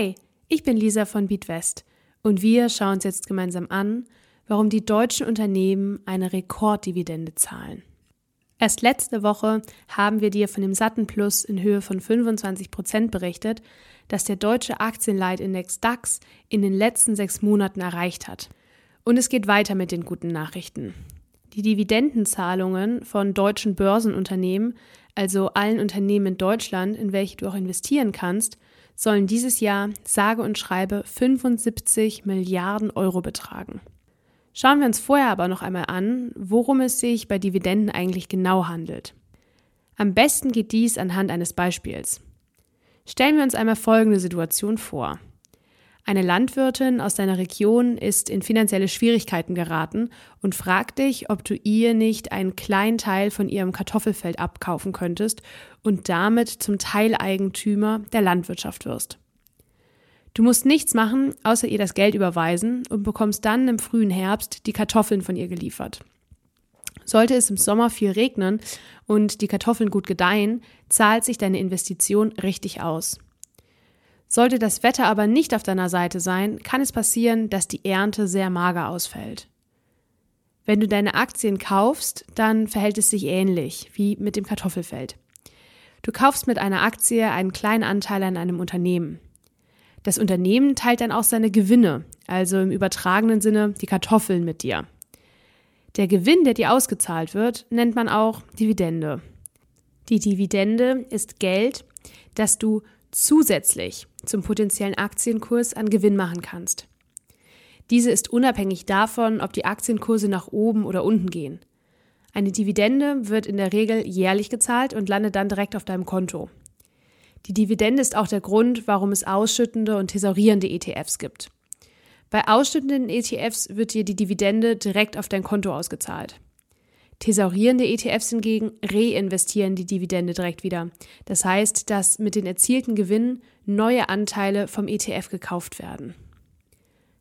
Hi, ich bin Lisa von Beatwest und wir schauen uns jetzt gemeinsam an, warum die deutschen Unternehmen eine Rekorddividende zahlen. Erst letzte Woche haben wir dir von dem satten Plus in Höhe von 25 Prozent berichtet, das der deutsche Aktienleitindex DAX in den letzten sechs Monaten erreicht hat. Und es geht weiter mit den guten Nachrichten. Die Dividendenzahlungen von deutschen Börsenunternehmen, also allen Unternehmen in Deutschland, in welche du auch investieren kannst, sollen dieses Jahr sage und schreibe 75 Milliarden Euro betragen. Schauen wir uns vorher aber noch einmal an, worum es sich bei Dividenden eigentlich genau handelt. Am besten geht dies anhand eines Beispiels. Stellen wir uns einmal folgende Situation vor. Eine Landwirtin aus deiner Region ist in finanzielle Schwierigkeiten geraten und fragt dich, ob du ihr nicht einen kleinen Teil von ihrem Kartoffelfeld abkaufen könntest und damit zum Teileigentümer der Landwirtschaft wirst. Du musst nichts machen, außer ihr das Geld überweisen und bekommst dann im frühen Herbst die Kartoffeln von ihr geliefert. Sollte es im Sommer viel regnen und die Kartoffeln gut gedeihen, zahlt sich deine Investition richtig aus. Sollte das Wetter aber nicht auf deiner Seite sein, kann es passieren, dass die Ernte sehr mager ausfällt. Wenn du deine Aktien kaufst, dann verhält es sich ähnlich wie mit dem Kartoffelfeld. Du kaufst mit einer Aktie einen kleinen Anteil an einem Unternehmen. Das Unternehmen teilt dann auch seine Gewinne, also im übertragenen Sinne die Kartoffeln mit dir. Der Gewinn, der dir ausgezahlt wird, nennt man auch Dividende. Die Dividende ist Geld, das du zusätzlich zum potenziellen Aktienkurs an Gewinn machen kannst. Diese ist unabhängig davon, ob die Aktienkurse nach oben oder unten gehen. Eine Dividende wird in der Regel jährlich gezahlt und landet dann direkt auf deinem Konto. Die Dividende ist auch der Grund, warum es ausschüttende und thesaurierende ETFs gibt. Bei ausschüttenden ETFs wird dir die Dividende direkt auf dein Konto ausgezahlt. Thesaurierende ETFs hingegen reinvestieren die Dividende direkt wieder. Das heißt, dass mit den erzielten Gewinnen neue Anteile vom ETF gekauft werden.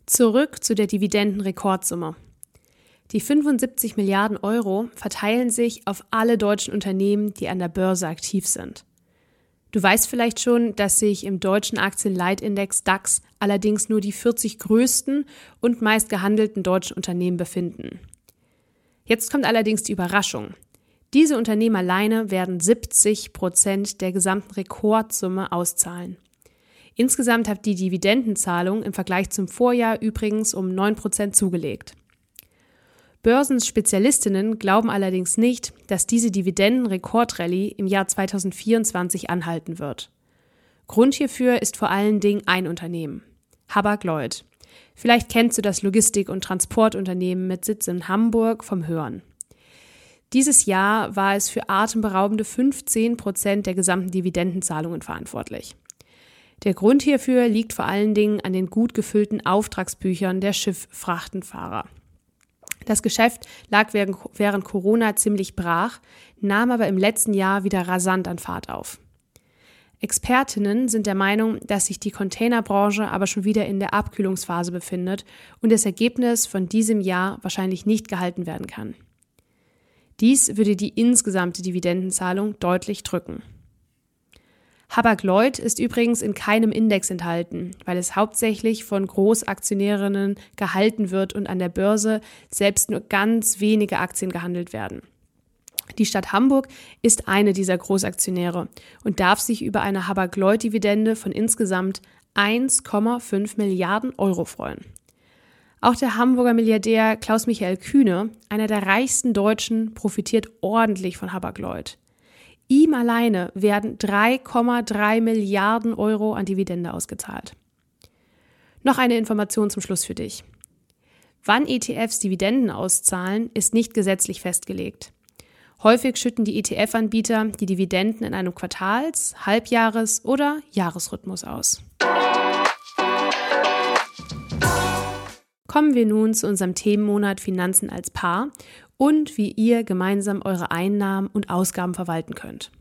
Zurück zu der Dividendenrekordsumme. Die 75 Milliarden Euro verteilen sich auf alle deutschen Unternehmen, die an der Börse aktiv sind. Du weißt vielleicht schon, dass sich im deutschen Aktienleitindex DAX allerdings nur die 40 größten und meist gehandelten deutschen Unternehmen befinden. Jetzt kommt allerdings die Überraschung. Diese Unternehmen alleine werden 70 Prozent der gesamten Rekordsumme auszahlen. Insgesamt hat die Dividendenzahlung im Vergleich zum Vorjahr übrigens um 9 Prozent zugelegt. Börsenspezialistinnen glauben allerdings nicht, dass diese Dividendenrekordrallye im Jahr 2024 anhalten wird. Grund hierfür ist vor allen Dingen ein Unternehmen, Habak-Lloyd. Vielleicht kennst du das Logistik- und Transportunternehmen mit Sitz in Hamburg vom Hören. Dieses Jahr war es für atemberaubende 15 Prozent der gesamten Dividendenzahlungen verantwortlich. Der Grund hierfür liegt vor allen Dingen an den gut gefüllten Auftragsbüchern der Schifffrachtenfahrer. Das Geschäft lag während Corona ziemlich brach, nahm aber im letzten Jahr wieder rasant an Fahrt auf. Expertinnen sind der Meinung, dass sich die Containerbranche aber schon wieder in der Abkühlungsphase befindet und das Ergebnis von diesem Jahr wahrscheinlich nicht gehalten werden kann. Dies würde die insgesamte Dividendenzahlung deutlich drücken. Habak-Lloyd ist übrigens in keinem Index enthalten, weil es hauptsächlich von Großaktionärinnen gehalten wird und an der Börse selbst nur ganz wenige Aktien gehandelt werden. Die Stadt Hamburg ist eine dieser Großaktionäre und darf sich über eine Habak-Lloyd-Dividende von insgesamt 1,5 Milliarden Euro freuen. Auch der Hamburger Milliardär Klaus-Michael Kühne, einer der reichsten Deutschen, profitiert ordentlich von Habak-Lloyd. Ihm alleine werden 3,3 Milliarden Euro an Dividende ausgezahlt. Noch eine Information zum Schluss für dich. Wann ETFs Dividenden auszahlen, ist nicht gesetzlich festgelegt. Häufig schütten die ETF-Anbieter die Dividenden in einem Quartals-, Halbjahres- oder Jahresrhythmus aus. Kommen wir nun zu unserem Themenmonat Finanzen als Paar und wie ihr gemeinsam eure Einnahmen und Ausgaben verwalten könnt.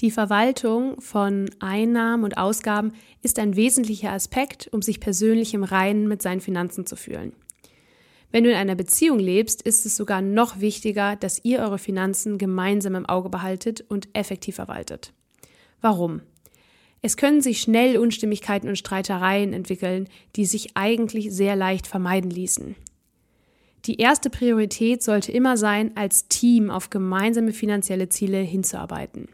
Die Verwaltung von Einnahmen und Ausgaben ist ein wesentlicher Aspekt, um sich persönlich im Reinen mit seinen Finanzen zu fühlen. Wenn du in einer Beziehung lebst, ist es sogar noch wichtiger, dass ihr eure Finanzen gemeinsam im Auge behaltet und effektiv verwaltet. Warum? Es können sich schnell Unstimmigkeiten und Streitereien entwickeln, die sich eigentlich sehr leicht vermeiden ließen. Die erste Priorität sollte immer sein, als Team auf gemeinsame finanzielle Ziele hinzuarbeiten.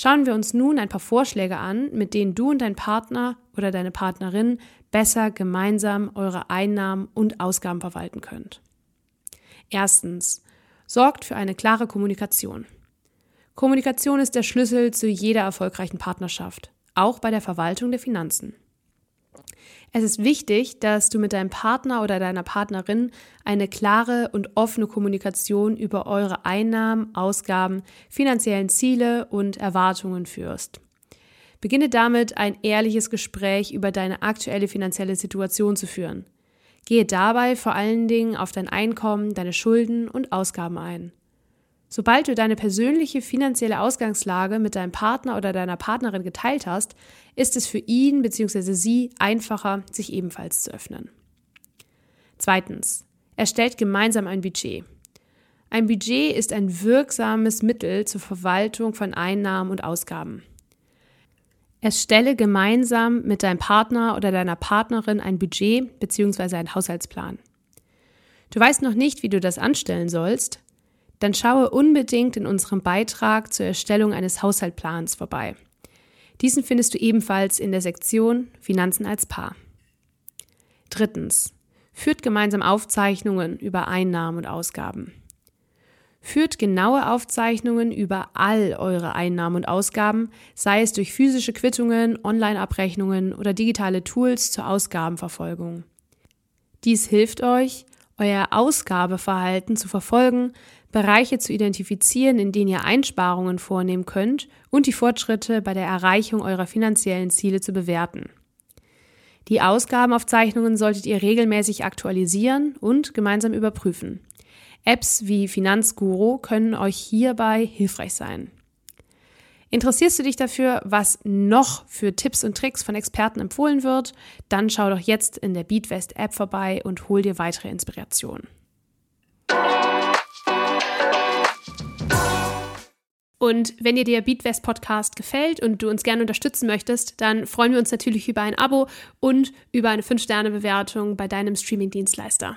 Schauen wir uns nun ein paar Vorschläge an, mit denen du und dein Partner oder deine Partnerin besser gemeinsam eure Einnahmen und Ausgaben verwalten könnt. Erstens, sorgt für eine klare Kommunikation. Kommunikation ist der Schlüssel zu jeder erfolgreichen Partnerschaft, auch bei der Verwaltung der Finanzen. Es ist wichtig, dass du mit deinem Partner oder deiner Partnerin eine klare und offene Kommunikation über eure Einnahmen, Ausgaben, finanziellen Ziele und Erwartungen führst. Beginne damit, ein ehrliches Gespräch über deine aktuelle finanzielle Situation zu führen. Gehe dabei vor allen Dingen auf dein Einkommen, deine Schulden und Ausgaben ein. Sobald du deine persönliche finanzielle Ausgangslage mit deinem Partner oder deiner Partnerin geteilt hast, ist es für ihn bzw. sie einfacher, sich ebenfalls zu öffnen. Zweitens. Erstellt gemeinsam ein Budget. Ein Budget ist ein wirksames Mittel zur Verwaltung von Einnahmen und Ausgaben. Erstelle gemeinsam mit deinem Partner oder deiner Partnerin ein Budget bzw. einen Haushaltsplan. Du weißt noch nicht, wie du das anstellen sollst? Dann schaue unbedingt in unserem Beitrag zur Erstellung eines Haushaltplans vorbei. Diesen findest du ebenfalls in der Sektion Finanzen als Paar. Drittens. Führt gemeinsam Aufzeichnungen über Einnahmen und Ausgaben. Führt genaue Aufzeichnungen über all eure Einnahmen und Ausgaben, sei es durch physische Quittungen, Online-Abrechnungen oder digitale Tools zur Ausgabenverfolgung. Dies hilft euch, euer Ausgabeverhalten zu verfolgen, Bereiche zu identifizieren, in denen ihr Einsparungen vornehmen könnt und die Fortschritte bei der Erreichung eurer finanziellen Ziele zu bewerten. Die Ausgabenaufzeichnungen solltet ihr regelmäßig aktualisieren und gemeinsam überprüfen. Apps wie Finanzguru können euch hierbei hilfreich sein. Interessierst du dich dafür, was noch für Tipps und Tricks von Experten empfohlen wird? Dann schau doch jetzt in der Beatwest App vorbei und hol dir weitere Inspirationen. Und wenn dir der Beatwest Podcast gefällt und du uns gerne unterstützen möchtest, dann freuen wir uns natürlich über ein Abo und über eine 5-Sterne-Bewertung bei deinem Streaming-Dienstleister.